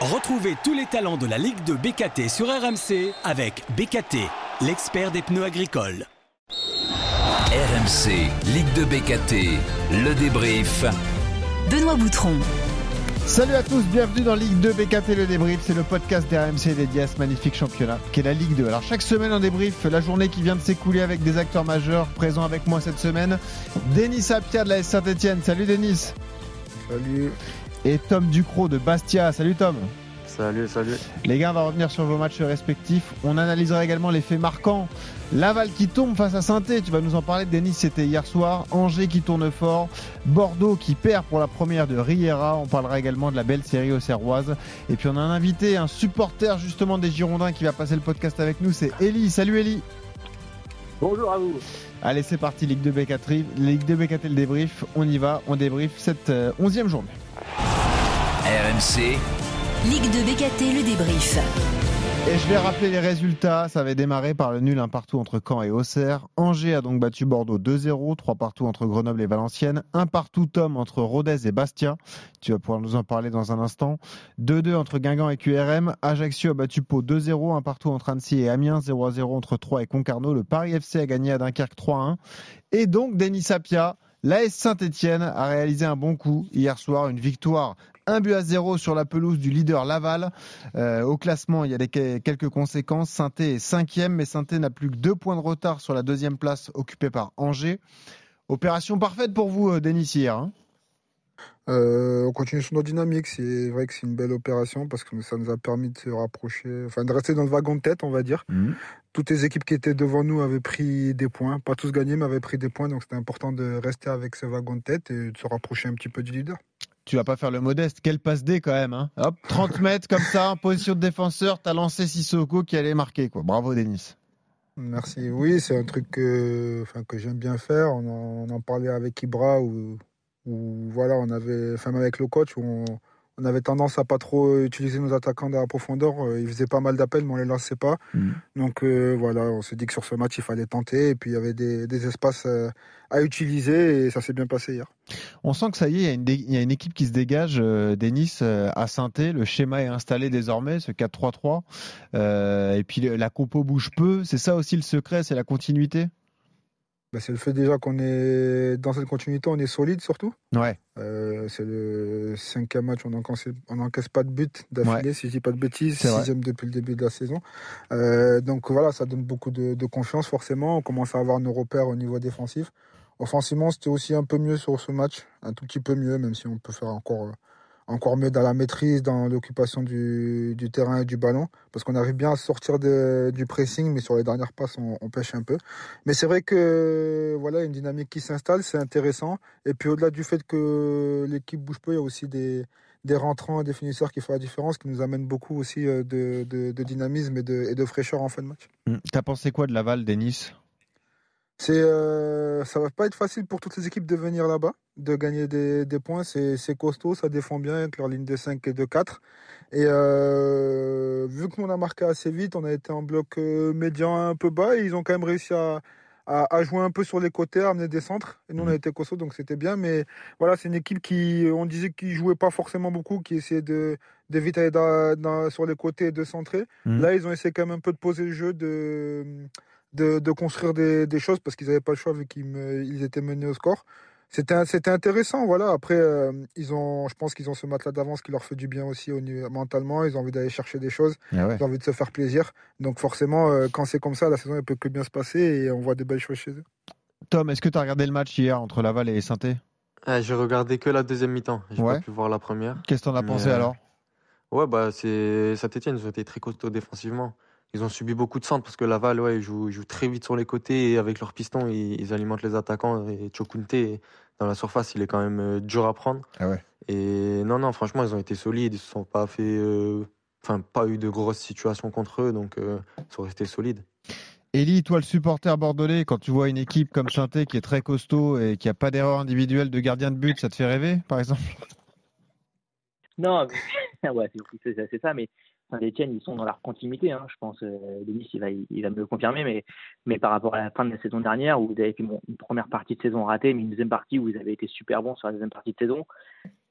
Retrouvez tous les talents de la Ligue de BKT sur RMC avec BKT, l'expert des pneus agricoles. RMC, Ligue de BKT, le débrief. Benoît Boutron. Salut à tous, bienvenue dans Ligue 2 BKT le débrief, c'est le podcast d'RMC dédié à ce magnifique championnat qui est la Ligue 2. Alors chaque semaine on débrief la journée qui vient de s'écouler avec des acteurs majeurs présents avec moi cette semaine. Denis Sapia de la S Saint-Etienne, salut Denis. Salut et Tom Ducrot de Bastia. Salut Tom. Salut, salut. Les gars, on va revenir sur vos matchs respectifs. On analysera également les faits marquants. Laval qui tombe face à saint tu vas nous en parler. Denis, c'était hier soir. Angers qui tourne fort. Bordeaux qui perd pour la première de Riera. On parlera également de la belle série aux Serroises. Et puis on a un invité, un supporter justement des Girondins qui va passer le podcast avec nous. C'est Eli. Salut Eli. Bonjour à vous. Allez, c'est parti, Ligue 2 BKT, Ligue 2 BKT le débrief. On y va, on débrief cette euh, onzième journée. RMC. Ligue de BKT, le débrief. Et je vais rappeler les résultats. Ça avait démarré par le nul un partout entre Caen et Auxerre. Angers a donc battu Bordeaux 2-0, 3 partout entre Grenoble et Valenciennes, un partout Tom entre Rodez et Bastia. Tu vas pouvoir nous en parler dans un instant. 2-2 entre Guingamp et QRM. Ajaccio a battu Pau 2-0, un partout entre Annecy et Amiens, 0-0 entre Troyes et Concarneau. Le Paris FC a gagné à Dunkerque 3-1. Et donc Denis Sapia, L'AS Saint-Etienne a réalisé un bon coup hier soir, une victoire un but à zéro sur la pelouse du leader Laval. Euh, au classement, il y a des, quelques conséquences. saint est cinquième, mais saint n'a plus que deux points de retard sur la deuxième place occupée par Angers. Opération parfaite pour vous, euh, Denis, hier. Hein euh, on continue sur notre dynamique. C'est vrai que c'est une belle opération parce que ça nous a permis de se rapprocher, enfin de rester dans le wagon de tête, on va dire. Mhm. Toutes les équipes qui étaient devant nous avaient pris des points, pas tous gagnés, mais avaient pris des points. Donc c'était important de rester avec ce wagon de tête et de se rapprocher un petit peu du leader tu vas pas faire le modeste. Quelle passe D quand même. Hein. Hop, 30 mètres comme ça, en position de défenseur, tu as lancé Sissoko qui allait marquer. Quoi. Bravo Denis. Merci. Oui, c'est un truc que, enfin, que j'aime bien faire. On en, parlait avec Ibra ou voilà, on avait, enfin avec le coach, où on, on avait tendance à pas trop utiliser nos attaquants dans la profondeur. Euh, ils faisaient pas mal d'appels, mais on les lançait pas. Mm. Donc euh, voilà, on s'est dit que sur ce match, il fallait tenter. Et puis il y avait des, espaces euh, à utiliser et ça s'est bien passé hier. On sent que ça y est, il y a une, équipe qui se dégage, Denis, à saint Le schéma est installé désormais, ce 4-3-3. et puis la compo bouge peu. C'est ça aussi le secret, c'est la continuité? Bah, c'est le fait déjà qu'on est dans cette continuité, on est solide surtout. Ouais. Euh, c'est le cinquième match, on n'encaisse pas de but d'affilée, si je dis pas de bêtises, sixième depuis le début de la saison. Euh, donc voilà, ça donne beaucoup de, de, confiance forcément. On commence à avoir nos repères au niveau défensif. Offensivement, c'était aussi un peu mieux sur ce match, un tout petit peu mieux, même si on peut faire encore encore mieux dans la maîtrise, dans l'occupation du, terrain et du ballon, parce qu'on arrive bien à sortir du pressing, mais sur les dernières passes, on, pêche un peu. Mais c'est vrai que voilà, une dynamique qui s'installe, c'est intéressant. Et puis au-delà du fait que l'équipe bouge peu, il y a aussi des, des rentrants, des finisseurs qui font la différence, qui nous amènent beaucoup aussi euh, de, dynamisme et de, et de, fraîcheur en fin de match. Hum, t'as pensé quoi de Laval, Denis c'est, euh, ça va pas être facile pour toutes les équipes de venir là-bas, de gagner des, des points. C'est, costaud, ça défend bien avec leur ligne de 5 et de 4. Et euh, vu qu'on a marqué assez vite, on a été en bloc euh, médian un peu bas. Et ils ont quand même réussi à, à, jouer un peu sur les côtés, à amener des centres. Et nous, on a mmh. été costaud, donc c'était bien. Mais voilà, c'est une équipe qui, on disait qu'ils jouait pas forcément beaucoup, qui essayait de, de vite aller dans, sur les côtés et de centrer. Mmh. Là, ils ont essayé quand même un peu de poser le jeu, de de, construire des, choses parce qu'ils n'avaient pas le choix vu qu'ils étaient menés au score. C'était, c'était intéressant, voilà. Après, euh, ils ont, je pense qu'ils ont ce matelas d'avance qui leur fait du bien aussi au mentalement. Ils ont envie d'aller chercher des choses, ah ils ont envie de se faire plaisir. Donc forcément, euh, quand c'est comme ça, la saison ne peut que bien se passer et on voit des belles choses chez eux. Tom, est-ce que tu as regardé le match hier entre Laval et saint ah, J'ai regardé que la deuxième mi-temps. J'ai pas pu voir la première. Qu'est-ce que tu en as pensé euh, alors? Ouais, bah c'est Saint-Etienne, ils ont été très costauds défensivement ils ont subi beaucoup de centres parce que Laval, ouais, ils jouent, très vite sur les côtés et avec leurs pistons, ils, alimentent les attaquants. Et Chokunte, dans la surface, il est quand même euh, dur à prendre. Ah ouais. Et non, non, franchement, ils ont été solides. Ils se sont pas fait, euh, enfin, pas eu de grosses situations contre eux, donc euh, ils sont restés solides. Elie, toi le supporter bordelais, quand tu vois une équipe comme saint qui est très costaud et qui a pas d'erreur individuelle de gardien de but, ça te fait rêver, par exemple? Non, ouais, c'est ça, mais Saint-Etienne, ils sont dans leur continuité. Hein. Je pense, euh, Denis, il va, il va me le confirmer, mais, mais par rapport à la fin de la saison dernière, où vous avez fait une première partie de saison ratée, mais une deuxième partie où vous avez été super bon sur la deuxième partie de saison,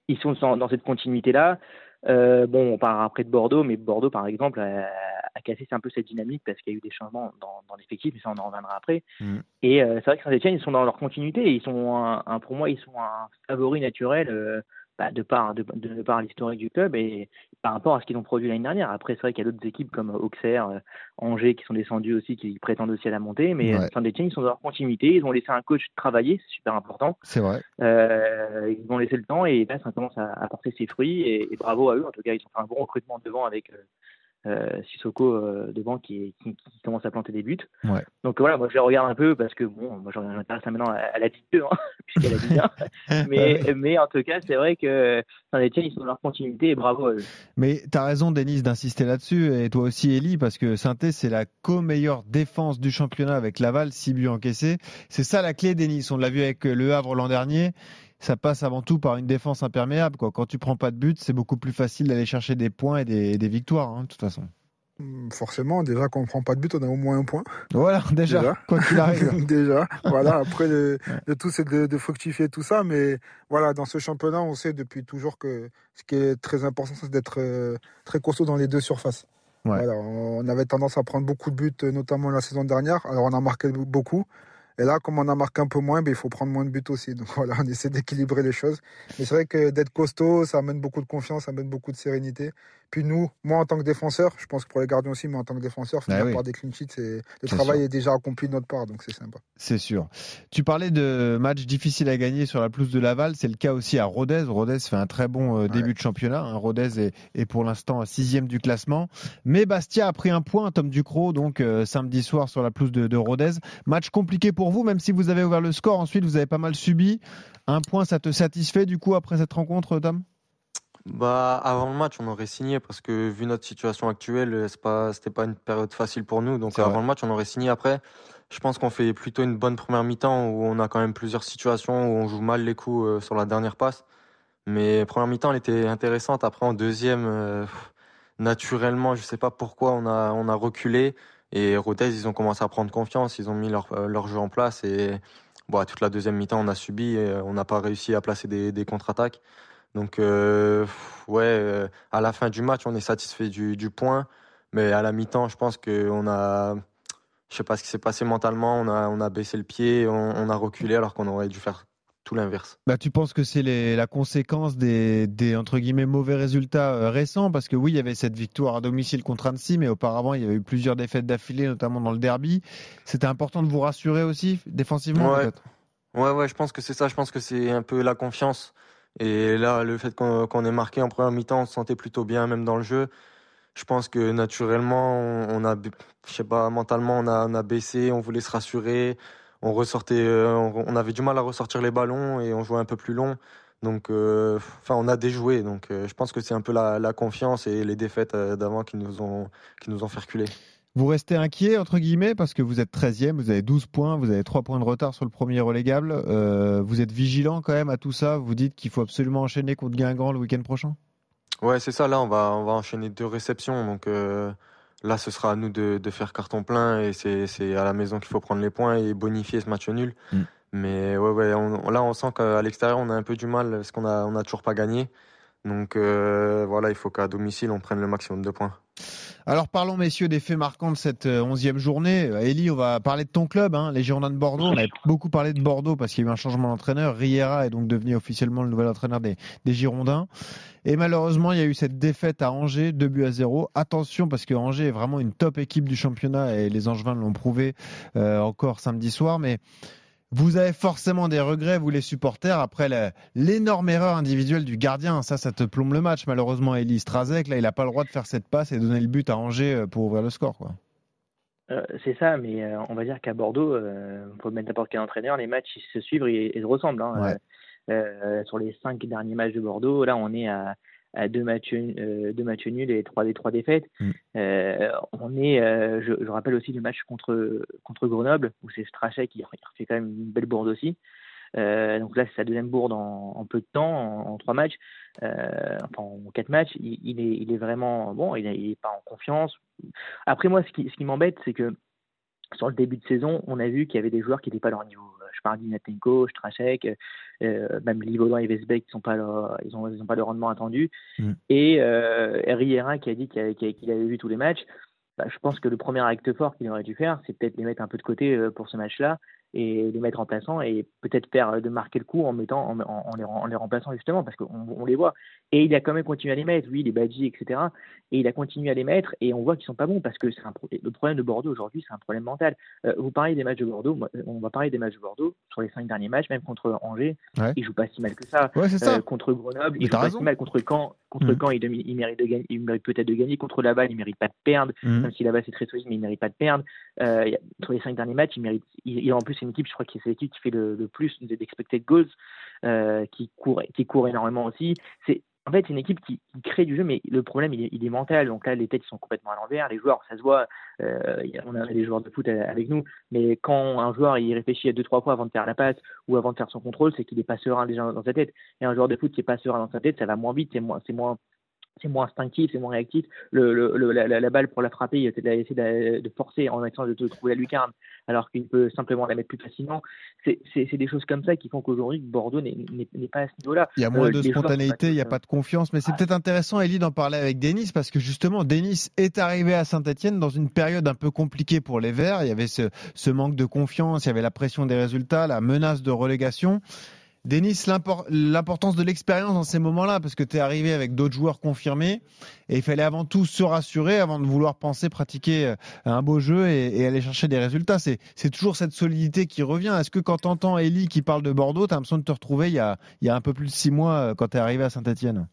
ils sont dans cette continuité-là. Euh, bon, on parlera après de Bordeaux, mais Bordeaux, par exemple, a, a cassé un peu cette dynamique parce qu'il y a eu des changements dans, dans l'effectif, mais ça, on en reviendra après. Mm. Et euh, c'est vrai que Saint-Etienne, ils sont dans leur continuité. Ils sont, un, un- pour moi, ils sont un favori naturel euh, bah, de par, de, de par l'historique du club et par rapport à ce qu'ils ont produit l'année dernière. Après, c'est vrai qu'il y a d'autres équipes comme Auxerre, euh, Angers qui sont descendus aussi, qui prétendent aussi à la montée, mais Ouais. Saint-Etienne, ils sont dans leur continuité. Ils ont laissé un coach travailler, c'est super important. C'est vrai. Euh, ils vont laisser le temps et là, ça commence à, à porter ses fruits et, et bravo à eux. En tout cas, ils ont fait un bon recrutement devant avec euh, euh, Sissoko euh, devant qui, qui, qui commence à planter des buts. Ouais. Donc voilà, moi je les regarde un peu parce que bon, moi je m'intéresse maintenant à, à la Ligue 2, hein, puisqu'elle a dit bien. mais, mais en tout cas, c'est vrai que Saint-Etienne, ils sont dans leur continuité et bravo à eux. Mais tu as raison, Denis, d'insister là-dessus, et toi aussi, Eli, parce que saint c'est la co-meilleure défense du championnat avec Laval, 6 buts encaissés. C'est ça la clé, Denis. On l'a vu avec Le Havre l'an dernier. Ça passe avant tout par une défense imperméable. Quoi. Quand tu prends pas de but, c'est beaucoup plus facile d'aller chercher des points et des, des victoires, hein, de toute façon. Hum, Forcément, déjà, quand on prend pas de but, on a au moins un point. Voilà, déjà, Déjà. quoi qu'il arrive. déjà, voilà. Après, le, le tout, c'est de, de fructifier tout ça. Mais voilà, dans ce championnat, on sait depuis toujours que ce qui est très important, c'est d'être euh, très costaud dans les deux surfaces. Ouais. Voilà, on avait tendance à prendre beaucoup de buts, euh, notamment la saison dernière. Alors, on a marqué beaucoup. Et là, comme on a marqué un peu moins, ben, il faut prendre moins de buts aussi. Donc voilà, on essaie d'équilibrer les choses. Mais c'est vrai que d'être costaud, ça amène beaucoup de confiance, ça amène beaucoup de sérénité. Puis nous, moi en tant que défenseur, je pense que pour les gardiens aussi, mais en tant que défenseur, oui. par des clean sheets, le travail sûr. est déjà accompli de notre part, donc c'est sympa. C'est sûr. Tu parlais de matchs difficiles à gagner sur la pelouse de Laval. C'est le cas aussi à Rodez. Rodez fait un très bon euh, début de championnat. hein. Rodez est, est pour l'instant sixième du classement. Mais Bastia a pris un point, Tom Ducrot, donc euh, samedi soir sur la pelouse de, de Rodez. Match compliqué pour vous, même si vous avez ouvert le score. Ensuite, vous avez pas mal subi. Un point, ça te satisfait du coup après cette rencontre, Tom? Bah, avant le match, on aurait signé parce que vu notre situation actuelle, c'est pas, c'était pas une période facile pour nous. Donc avant vrai. le match, on aurait signé. Après, je pense qu'on fait plutôt une bonne première mi-temps où on a quand même plusieurs situations où on joue mal les coups euh, sur la dernière passe. Mais première mi-temps, elle était intéressante. Après, en deuxième, euh, naturellement, je sais pas pourquoi on a, on a reculé. Et Rodez, ils ont commencé à prendre confiance. Ils ont mis leur, euh, leur jeu en place. Et bon, toute la deuxième mi-temps, on a subi. Et on n'a pas réussi à placer des, des contre-attaques. Donc, euh, ouais, euh, à la fin du match, on est satisfait du, du point. Mais à la mi-temps, je pense qu'on a. Je sais pas ce qui s'est passé mentalement. On a, on a baissé le pied, on, on a reculé alors qu'on aurait dû faire tout l'inverse. Bah, tu penses que c'est la conséquence des, des entre guillemets mauvais résultats euh, récents? Parce que oui, il y avait cette victoire à domicile contre Annecy, mais auparavant il y avait eu plusieurs défaites d'affilée, notamment dans le derby. C'était important de vous rassurer aussi défensivement. Ouais. peut-être? Ouais, ouais, je pense que c'est ça. Je pense que c'est un peu la confiance. Et là, le fait qu'on ait marqué en première mi-temps, on se sentait plutôt bien, même dans le jeu. Je pense que naturellement, on a, je sais pas, mentalement, on a, baissé, on voulait se rassurer. On ressortait, euh, on, avait du mal à ressortir les ballons et on jouait un peu plus long. Donc, euh, enfin, on a déjoué. Donc, euh, je pense que c'est un peu la, la confiance et les défaites d'avant qui nous ont, qui nous ont fait reculer. Vous restez inquiet entre guillemets parce que vous êtes 13e, vous avez 12 points, vous avez 3 points de retard sur le premier relégable. Euh, vous êtes vigilant quand même à tout ça. Vous dites qu'il faut absolument enchaîner contre Guingamp le week-end prochain? Ouais, c'est ça. Là, on va, on va enchaîner deux réceptions. Donc euh, là, ce sera à nous de, de faire carton plein. Et c'est à la maison qu'il faut prendre les points et bonifier ce match nul. Mm. Mais ouais, ouais, on- là, on sent qu'à l'extérieur, on a un peu du mal parce qu'on a, on a toujours pas gagné. Donc euh, voilà, il faut qu'à domicile, on prenne le maximum de points. Alors parlons messieurs des faits marquants de cette euh, onzième journée. Euh, Elie, on va parler de ton club, hein, les Girondins de Bordeaux. On avait beaucoup parlé de Bordeaux parce qu'il y a eu un changement d'entraîneur. Riera est donc devenu officiellement le nouvel entraîneur des, des Girondins. Et malheureusement, il y a eu cette défaite à Angers, 2 buts à 0. Attention parce que Angers est vraiment une top équipe du championnat et les Angevins l'ont prouvé euh, encore samedi soir. Mais vous avez forcément des regrets, vous les supporters, après l'énorme erreur individuelle du gardien. Ça, ça te plombe le match. Malheureusement, Elie Strazek, là, il n'a pas le droit de faire cette passe et donner le but à Angers euh, pour ouvrir le score. Quoi. Euh, c'est ça, mais euh, on va dire qu'à Bordeaux, euh, faut mettre n'importe quel entraîneur, les matchs ils se suivent et, et se ressemblent. hein. Ouais. Sur les cinq derniers matchs de Bordeaux, là on est à, à deux matchs euh, deux matchs nuls et trois défaites. Mm. Euh, on est, euh, je, je rappelle aussi le match contre contre Grenoble où c'est Strachet qui fait quand même une belle bourde aussi. Donc là, c'est sa deuxième bourde en, en peu de temps, en, en trois matchs, enfin en quatre matchs. Il, il est, il est vraiment bon. Il n'est pas en confiance. Après moi, ce qui, ce qui m'embête, c'est que sur le début de saison, on a vu qu'il y avait des joueurs qui n'étaient pas à leur niveau. Euh, Je Fardinatenko, Strachek, euh, même Livolan et Vesbeck, ils n'ont pas, leur, ils ont, ils ont pas le rendement attendu. Mm. Et euh, Riera qui a dit qu'il avait, vu tous les matchs. Bah, je pense que le premier acte fort qu'il aurait dû faire, c'est peut-être les mettre un peu de côté euh, pour ce match-là et les mettre remplaçants et peut-être faire euh, de marquer le coup en mettant en, en, en, les, en les, remplaçant justement parce qu'on on les voit. Et il a quand même continué à les mettre. Oui les badges etc et il a continué à les mettre et on voit qu'ils sont pas bons parce que c'est un le problème de Bordeaux aujourd'hui c'est un problème mental. Euh, vous parlez des matchs de Bordeaux. On va parler des matchs de Bordeaux sur les cinq derniers matchs même contre Angers. Ouais. ils jouent pas si mal que ça, ouais, ça. Euh, contre Grenoble ils jouent pas si mal contre Caen. Contre mmh. Caen il, il, mérite il peut-être de gagner. Contre Laval il mérite pas de perdre mmh. même si Laval c'est très solide mais il mérite pas de perdre. Euh, sur les cinq derniers matchs il, il en plus c'est une équipe je crois que c'est l'équipe qui fait le, plus d'expected goals, euh, qui court, qui court énormément aussi. C'est en fait, c'est une équipe qui, crée du jeu, mais le problème, il est, mental. Donc là, les têtes sont complètement à l'envers. Les joueurs, ça se voit. Euh, on a des joueurs de foot avec nous, mais quand un joueur il réfléchit à deux trois fois avant de faire la passe ou avant de faire son contrôle, c'est qu'il n'est pas serein déjà dans sa tête. Et un joueur de foot qui n'est pas serein dans sa tête, ça va moins vite, c'est moins c'est moins instinctif, c'est moins réactif. Le, le, la, la, balle pour la frapper, il a essayé de, de, forcer en essayant de, de, trouver la lucarne, alors qu'il peut simplement la mettre plus facilement. C'est des choses comme ça qui font qu'aujourd'hui, Bordeaux n'est pas à ce niveau-là. Il y a moins euh, de spontanéité, il n'y a pas de confiance, mais c'est peut-être intéressant, Elie, d'en parler avec Denis, parce que justement, Denis est arrivé à Saint-Etienne dans une période un peu compliquée pour les Verts. Il y avait ce, ce manque de confiance, il y avait la pression des résultats, la menace de relégation. Denis, l'importance de l'expérience dans ces moments-là, parce que tu es arrivé avec d'autres joueurs confirmés, et il fallait avant tout se rassurer avant de vouloir penser pratiquer euh, un beau jeu et, aller chercher des résultats. C'est toujours cette solidité qui revient. Est-ce que quand tu entends Ellie qui parle de Bordeaux, tu as l'impression de te retrouver il y, a, un peu plus de six mois euh, quand tu es arrivé à Saint-Etienne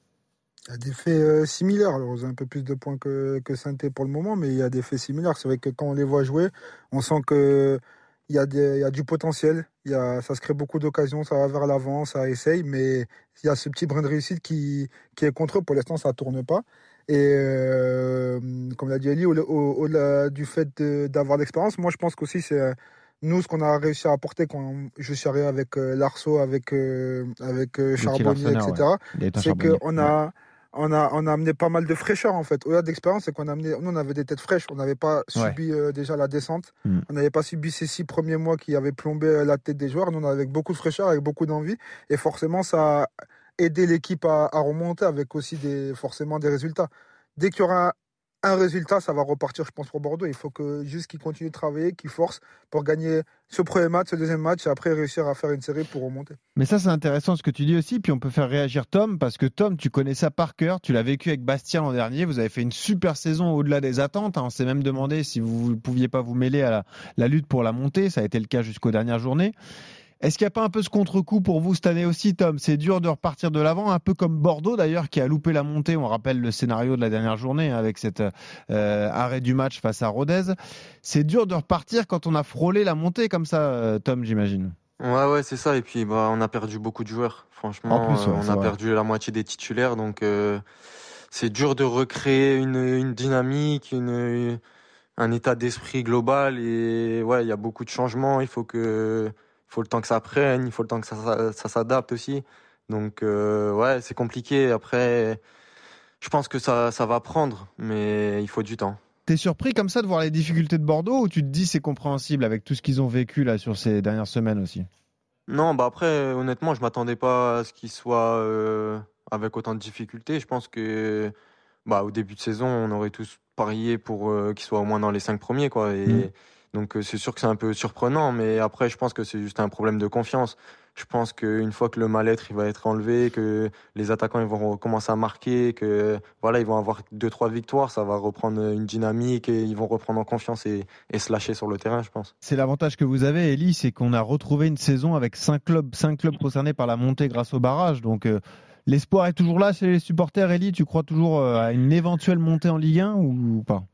il y a des faits euh, similaires. Alors, vous avez un peu plus de points que, que saint pour le moment, mais il y a des faits similaires. C'est vrai que quand on les voit jouer, on sent que il y, a des, il y a du potentiel, il y a, ça se crée beaucoup d'occasions, ça va vers l'avant, ça essaye, mais il y a ce petit brin de réussite qui, qui est contre eux. Pour l'instant, ça ne tourne pas. Et euh, comme l'a dit Ali, au-delà au, au du fait d'avoir l'expérience, moi je pense qu'aussi c'est nous ce qu'on a réussi à apporter quand je suis arrivé avec euh, Larceau, avec, euh, avec euh, Charbonnier, etc. Ouais. C'est qu'on a. On a, on a amené pas mal de fraîcheur en fait. Au-delà d'expérience, c'est qu'on a amené, nous on avait des têtes fraîches, on n'avait pas ouais. subi euh, déjà la descente, mm. on n'avait pas subi ces six premiers mois qui avaient plombé euh, la tête des joueurs. Nous on avait avec beaucoup de fraîcheur, avec beaucoup d'envie, et forcément ça a aidé l'équipe à, à, remonter avec aussi des, forcément des résultats. Dès qu'il y aura un résultat, ça va repartir, je pense, pour Bordeaux. Il faut que juste qu'ils continuent de travailler, qu'ils forcent pour gagner ce premier match, ce deuxième match, et après réussir à faire une série pour remonter. Mais ça, c'est intéressant ce que tu dis aussi. Puis on peut faire réagir Tom, parce que Tom, tu connais ça par cœur. Tu l'as vécu avec Bastien l'an dernier. Vous avez fait une super saison au-delà des attentes. On s'est même demandé si vous ne pouviez pas vous mêler à la, la lutte pour la montée. Ça a été le cas jusqu'aux dernières journées. Est-ce qu'il n'y a pas un peu ce contre-coup pour vous cette année aussi, Tom? C'est dur de repartir de l'avant, un peu comme Bordeaux d'ailleurs, qui a loupé la montée. On rappelle le scénario de la dernière journée hein, avec cet euh, arrêt du match face à Rodez. C'est dur de repartir quand on a frôlé la montée comme ça, euh, Tom, j'imagine. Ouais, ouais, c'est ça. Et puis, bah, on a perdu beaucoup de joueurs. Franchement, plus, ouais, euh, on a vrai. perdu la moitié des titulaires. Donc, euh, c'est dur de recréer une, une dynamique, une, un état d'esprit global. Et ouais, il y a beaucoup de changements. Il faut que faut le temps que ça prenne, il faut le temps que ça, ça, ça s'adapte aussi. Donc euh, ouais, c'est compliqué. Après, je pense que ça, ça va prendre, mais il faut du temps. T'es surpris comme ça de voir les difficultés de Bordeaux ou tu te dis c'est compréhensible avec tout ce qu'ils ont vécu là sur ces dernières semaines aussi? Non, bah après honnêtement, je m'attendais pas à ce qu'ils soient euh, avec autant de difficultés. Je pense que bah au début de saison, on aurait tous parié pour euh, qu'ils soient au moins dans les cinq premiers quoi. Et mmh. Donc c'est sûr que c'est un peu surprenant, mais après je pense que c'est juste un problème de confiance. Je pense qu'une fois que le mal-être va être enlevé, que les attaquants vont commencer à marquer, que voilà ils vont avoir deux trois victoires, ça va reprendre une dynamique et ils vont reprendre en confiance et, se lâcher sur le terrain, je pense. C'est l'avantage que vous avez, Elie, c'est qu'on a retrouvé une saison avec cinq clubs, cinq clubs concernés par la montée grâce au barrage, donc. Euh, L'espoir est toujours là chez les supporters, Elie Tu crois toujours euh, à une éventuelle montée en Ligue 1 ou pas?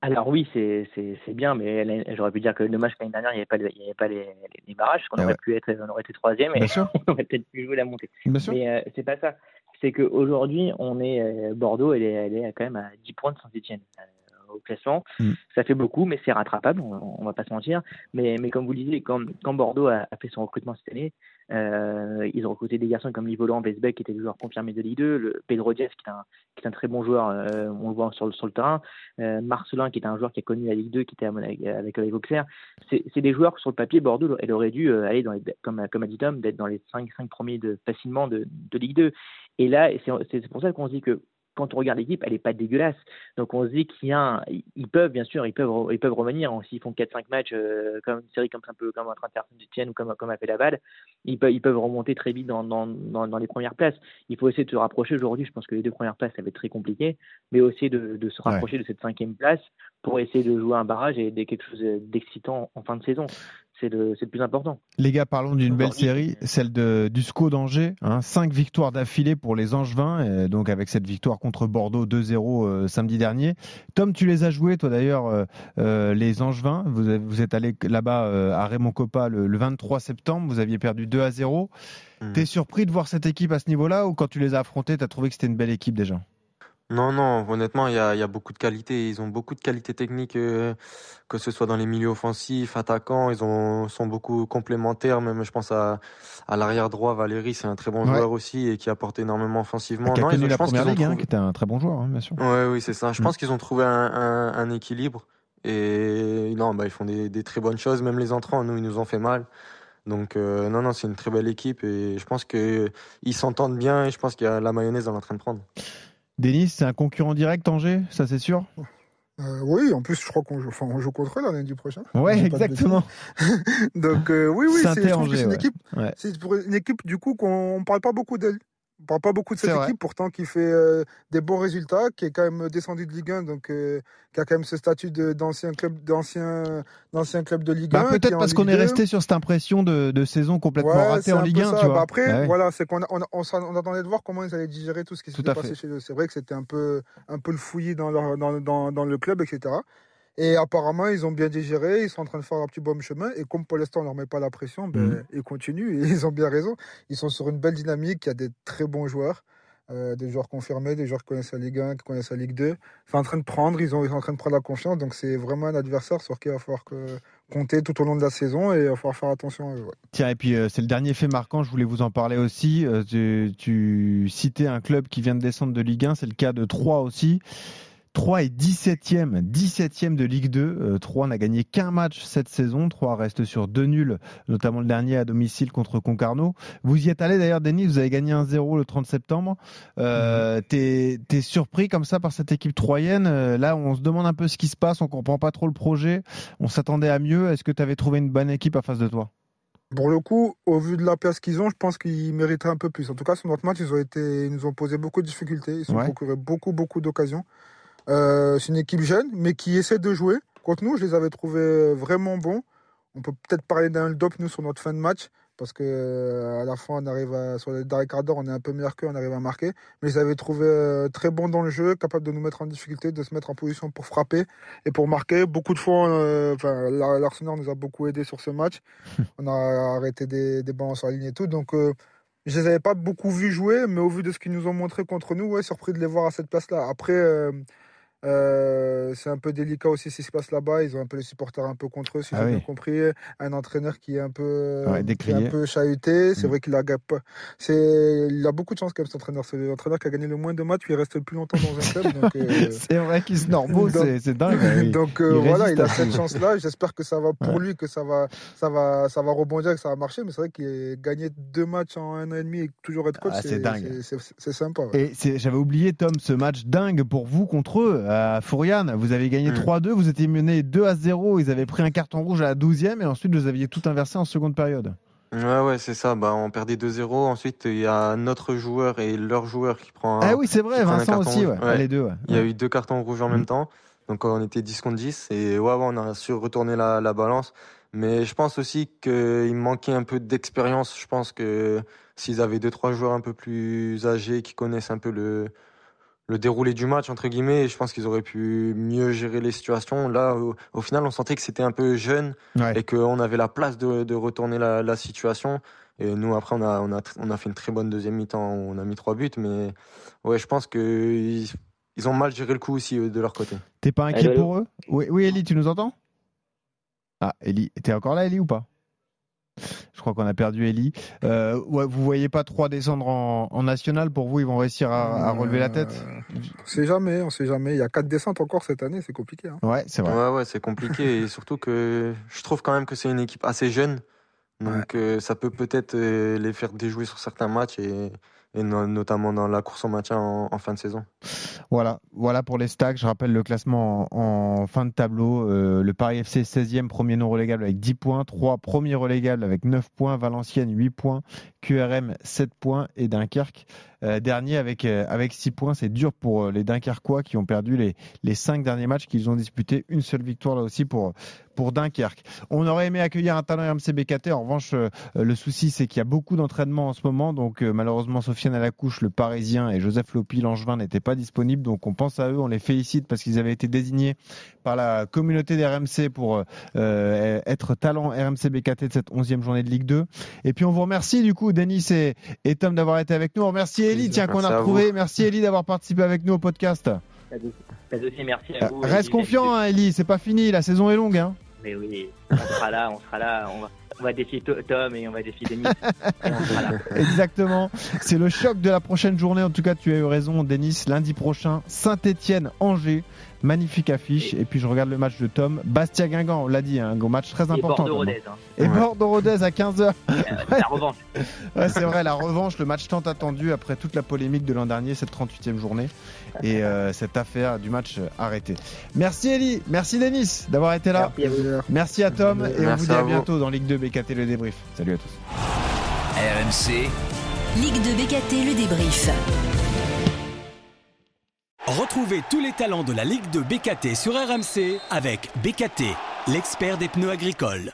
Alors oui, c'est bien, mais j'aurais pu dire que le dommage l'année dernière, il n'y avait pas, il y avait pas les, les, barrages, qu'on ah aurait pu être, on aurait été troisième et on aurait peut-être pu jouer la montée. Bien. Mais euh, c'est pas ça. C'est qu'aujourd'hui, on est euh, Bordeaux, elle est, elle est quand même à 10 points de Saint-Etienne. Au classement. Mm. Ça fait beaucoup, mais c'est rattrapable, on, on va pas se mentir. Mais, mais comme vous le disiez, quand, quand Bordeaux a, a fait son recrutement cette année, euh, ils ont recruté des garçons comme Livolan, Vesbeck, qui était le joueur confirmé de Ligue 2, le Pedro Diaz, qui est un, qui est un très bon joueur, euh, on le voit sur le, sur le terrain, euh, Marcelin, qui est un joueur qui a connu la Ligue 2, qui était à avec, avec, Auxerre. C'est c'est des joueurs que sur le papier, Bordeaux, elle aurait dû aller, dans les, comme, comme a dit Tom, d'être dans les 5, 5 premiers de, facilement de, de Ligue 2. Et là, c'est pour ça qu'on se dit que quand on regarde l'équipe, elle n'est pas dégueulasse. Donc on se dit qu'il y a un- ils peuvent bien sûr, ils peuvent, ils peuvent revenir s'ils font 4-5 matchs euh, comme une série comme un peu comme en train de faire Saint-Etienne ou comme comme a fait Laval, ils peuvent ils peuvent remonter très vite dans, dans, dans, dans les premières places. Il faut essayer de se rapprocher aujourd'hui. Je pense que les deux premières places ça va être très compliqué, mais aussi de, de se Ouais. rapprocher de cette cinquième place pour essayer de jouer un barrage et de quelque chose d'excitant en fin de saison. C'est le plus important. Les gars, parlons d'une belle série, celle de, du SCO d'Angers. Hein, cinq victoires d'affilée pour les Angevins, donc avec cette victoire contre Bordeaux 2-0 euh, samedi dernier. Tom, tu les as joués, toi d'ailleurs, euh, euh, les Angevins. Vous, vous êtes allé là-bas euh, à Raymond Coppa le, le 23 septembre. Vous aviez perdu 2 à 0. Hmm. T'es surpris de voir cette équipe à ce niveau-là ou quand tu les as affrontés, t'as trouvé que c'était une belle équipe déjà? Non, non, honnêtement, il y a, il y a beaucoup de qualités. Ils ont beaucoup de qualités techniques, euh, que ce soit dans les milieux offensifs, attaquants. Ils ont, sont beaucoup complémentaires. Même, je pense à, à l'arrière droit, Valérie, c'est un très bon Ouais. joueur aussi et qui apporte énormément offensivement. Qui a Non, ils ont- je la pense première ligue, hein, qui était un très bon joueur, hein, bien sûr. Ouais, oui, c'est ça. Je Mm. pense qu'ils ont trouvé un, un, un équilibre. Et non, bah, ils font des, des très bonnes choses. Même les entrants, nous, ils nous ont fait mal. Donc, euh, non, non, c'est une très belle équipe. Et je pense qu'ils s'entendent bien. Et je pense qu'il y a la mayonnaise dans en train de prendre. Denis, c'est un concurrent direct, Angers, ça c'est sûr? Euh, oui, en plus, je crois qu'on joue, enfin, on joue contre eux là, lundi prochain. Ouais, exactement. Donc euh, oui, oui, c'est, une ouais. équipe. Ouais. Une équipe du coup qu'on ne parle pas beaucoup d'elle. On parle pas beaucoup de cette vrai. équipe, pourtant qui fait euh, des bons résultats, qui est quand même descendu de Ligue 1, donc euh, qui a quand même ce statut d'ancien club, d'ancien, d'ancien club de Ligue 1. Bah, peut-être parce qu'on est 2. resté sur cette impression de, de saison complètement Ouais, ratée en Ligue peu 1, ça. tu vois. Bah après, Ouais. voilà, c'est qu'on on, on attendait de voir comment ils allaient digérer tout ce qui s'était passé fait. chez eux. C'est vrai que c'était un peu, un peu le fouillis dans, leur, dans, dans, dans le club, etc. Et apparemment, ils ont bien digéré, ils sont en train de faire un petit bon chemin. Et comme pour l'instant, on ne leur met pas la pression, ben, Mhm. ils continuent. Et ils ont bien raison. Ils sont sur une belle dynamique. Il y a des très bons joueurs, euh, des joueurs confirmés, des joueurs qui connaissent la Ligue 1, qui connaissent la Ligue 2. C'est en train de prendre, ils, ont, ils sont en train de prendre la confiance. Donc c'est vraiment un adversaire sur qui il va falloir que- compter tout au long de la saison et il va falloir faire attention à eux. ouais. Tiens, et puis euh, c'est le dernier fait marquant, je voulais vous en parler aussi. Euh, tu, tu citais un club qui vient de descendre de Ligue 1, c'est le cas de Troyes aussi. Troyes est 17e, 17e de Ligue 2. Euh, Troyes n'a gagné qu'un match cette saison. Troyes reste sur deux nuls, notamment le dernier à domicile contre Concarneau. Vous y êtes allé d'ailleurs, Denis, vous avez gagné 1-0 le 30 septembre. Euh, T'es t'es surpris comme ça par cette équipe troyenne? Euh, Là, on se demande un peu ce qui se passe, on comprend pas trop le projet. On s'attendait à mieux. Est-ce que tu avais trouvé une bonne équipe à face de toi? Pour le coup, au vu de la place qu'ils ont, je pense qu'ils mériteraient un peu plus. En tout cas, sur notre match, ils, ont été, ils nous ont posé beaucoup de difficultés. Ils se sont Ouais. procuré beaucoup, beaucoup d'occasions. Euh, c'est une équipe jeune, mais qui essaie de jouer. Contre nous, je les avais trouvés vraiment bons. On peut peut-être parler d'un hold-up, nous, sur notre fin de match. Parce que euh, à la fin, on arrive à, sur les derniers quarts d'heure, on est un peu meilleur qu'eux, on arrive à marquer. Mais je les avais trouvés euh, très bons dans le jeu, capables de nous mettre en difficulté, de se mettre en position pour frapper et pour marquer. Beaucoup de fois, euh, enfin, l'Arsenal nous a beaucoup aidé sur ce match. on a arrêté des, des sur la ligne et tout. Donc, euh, je les avais pas beaucoup vus jouer, mais au vu de ce qu'ils nous ont montré contre nous, ouais, surpris de les voir à cette place-là. Après, euh, euh, c'est un peu délicat aussi ce qui se passe là-bas. Ils ont un peu les supporters un peu contre eux, si Ah j'ai oui. bien compris. Un entraîneur qui est un peu, Ouais, qui est décrié. un peu chahuté. C'est Mm. vrai qu'il a, il a beaucoup de chance quand même, cet entraîneur. C'est l'entraîneur qui a gagné le moins de matchs, puis il reste le plus longtemps dans un club. Euh, C'est vrai qu'ils se Donc- c'est dingue. oui. donc euh, Il voilà, il a cette chance-là. J'espère que ça va pour Ouais. lui, que ça va, ça va, ça va rebondir, que ça va marcher. Mais c'est vrai qu'il a gagné deux matchs en un an et demi et toujours être coach, Ah, c'est sympa. ouais. Et j'avais oublié, Tom, ce match dingue pour vous contre eux à Fouriane. Vous avez gagné Mm. 3-2, vous étiez mené 2 à 0. Ils avaient pris un carton rouge à la 12e et ensuite vous aviez tout inversé en seconde période. Ouais, ouais, c'est ça. Bah, on perdait 2-0. Ensuite, il y a notre joueur et leur joueur qui prend un- ah oui, c'est vrai, Vincent aussi, ouais. rouge. Ouais. Les deux. ouais. Il y a eu deux cartons rouges en Mm. même temps. Donc on était 10 contre 10 et ouais, on a su retourner la, la balance. Mais je pense aussi qu'il manquait un peu d'expérience. Je pense que s'ils avaient deux trois joueurs un peu plus âgés qui connaissent un peu le le déroulé du match entre guillemets, je pense qu'ils auraient pu mieux gérer les situations. Là, au, au final, on sentait que c'était un peu jeune Ouais. et qu'on avait la place de, de retourner la, la situation. Et nous, après, on a, on, a, on a fait une très bonne deuxième mi-temps. On a mis trois buts, mais ouais, je pense que ils, ils ont mal géré le coup aussi de leur côté. T'es pas inquiet pour eux? Oui, oui, Eli, tu nous entends? Ah, Eli, t'es encore là, Eli, ou pas? Crois qu'on a perdu Eli. Euh, ouais, vous voyez pas trois descendre en, en national Pour vous, ils vont réussir à, à relever la tête Euh, On sait jamais, on sait jamais. Il y a quatre descentes encore cette année, c'est compliqué. hein. Ouais, c'est vrai. Ouais, ouais, c'est compliqué. et surtout que je trouve quand même que c'est une équipe assez jeune. Donc euh, ça peut peut-être euh, les faire déjouer sur certains matchs et, notamment dans la course au maintien en, en fin de saison. Voilà, voilà pour les stacks. Je rappelle le classement en, en fin de tableau. Euh, le Paris FC 16e, premier non relégable avec 10 points. 3 premiers relégables avec 9 points. Valenciennes 8 points. QRM 7 points. Et Dunkerque euh, dernier avec, euh, avec 6 points. C'est dur pour euh, les Dunkerquois qui ont perdu les, les 5 derniers matchs qu'ils ont disputés. Une seule victoire là aussi pour, pour Dunkerque. On aurait aimé accueillir un talent RMC BKT. En revanche, le souci, c'est qu'il y a beaucoup d'entraînement en ce moment. Donc, malheureusement, Sofiane Alacouche, le Parisien, et Joseph Lopi, l'Angevin, n'étaient pas disponibles. Donc, on pense à eux, on les félicite parce qu'ils avaient été désignés par la communauté des RMC pour être talent RMC BKT de cette 11e journée de Ligue 2. Et puis, on vous remercie, du coup, Denis et, et Tom, d'avoir été avec nous. On remercie Eli, tiens, qu'on a retrouvé. Merci Eli d'avoir participé avec nous au podcast. Pas de, pas de souci, merci à vous. Reste confiant, hein, Eli, c'est pas fini, la saison est longue. Hein. Mais oui, on sera là, on sera là. On va, on va défier To- Tom et on va défier Denis. et. Exactement. C'est le choc de la prochaine journée. En tout cas, tu as eu raison, Denis. Lundi prochain, Saint-Etienne-Angers. Magnifique affiche. Et puis, je regarde le match de Tom. Bastia-Guingamp, on l'a dit, un gros match très Et important. Hein. Et Ouais. Bordeaux-Rodez à 15h. Euh, La revanche. Ouais, c'est vrai, la revanche, le match tant attendu après toute la polémique de l'an dernier, cette 38e journée. Et euh, cette affaire du match arrêté. Merci Eli, merci Denis d'avoir été là. Merci à vous. Merci à Tom. Et on vous dit à bientôt dans Ligue 2 BKT le débrief. Salut à tous. RMC, Ligue de BKT, le débrief. Retrouvez tous les talents de la Ligue de BKT sur RMC avec BKT, l'expert des pneus agricoles.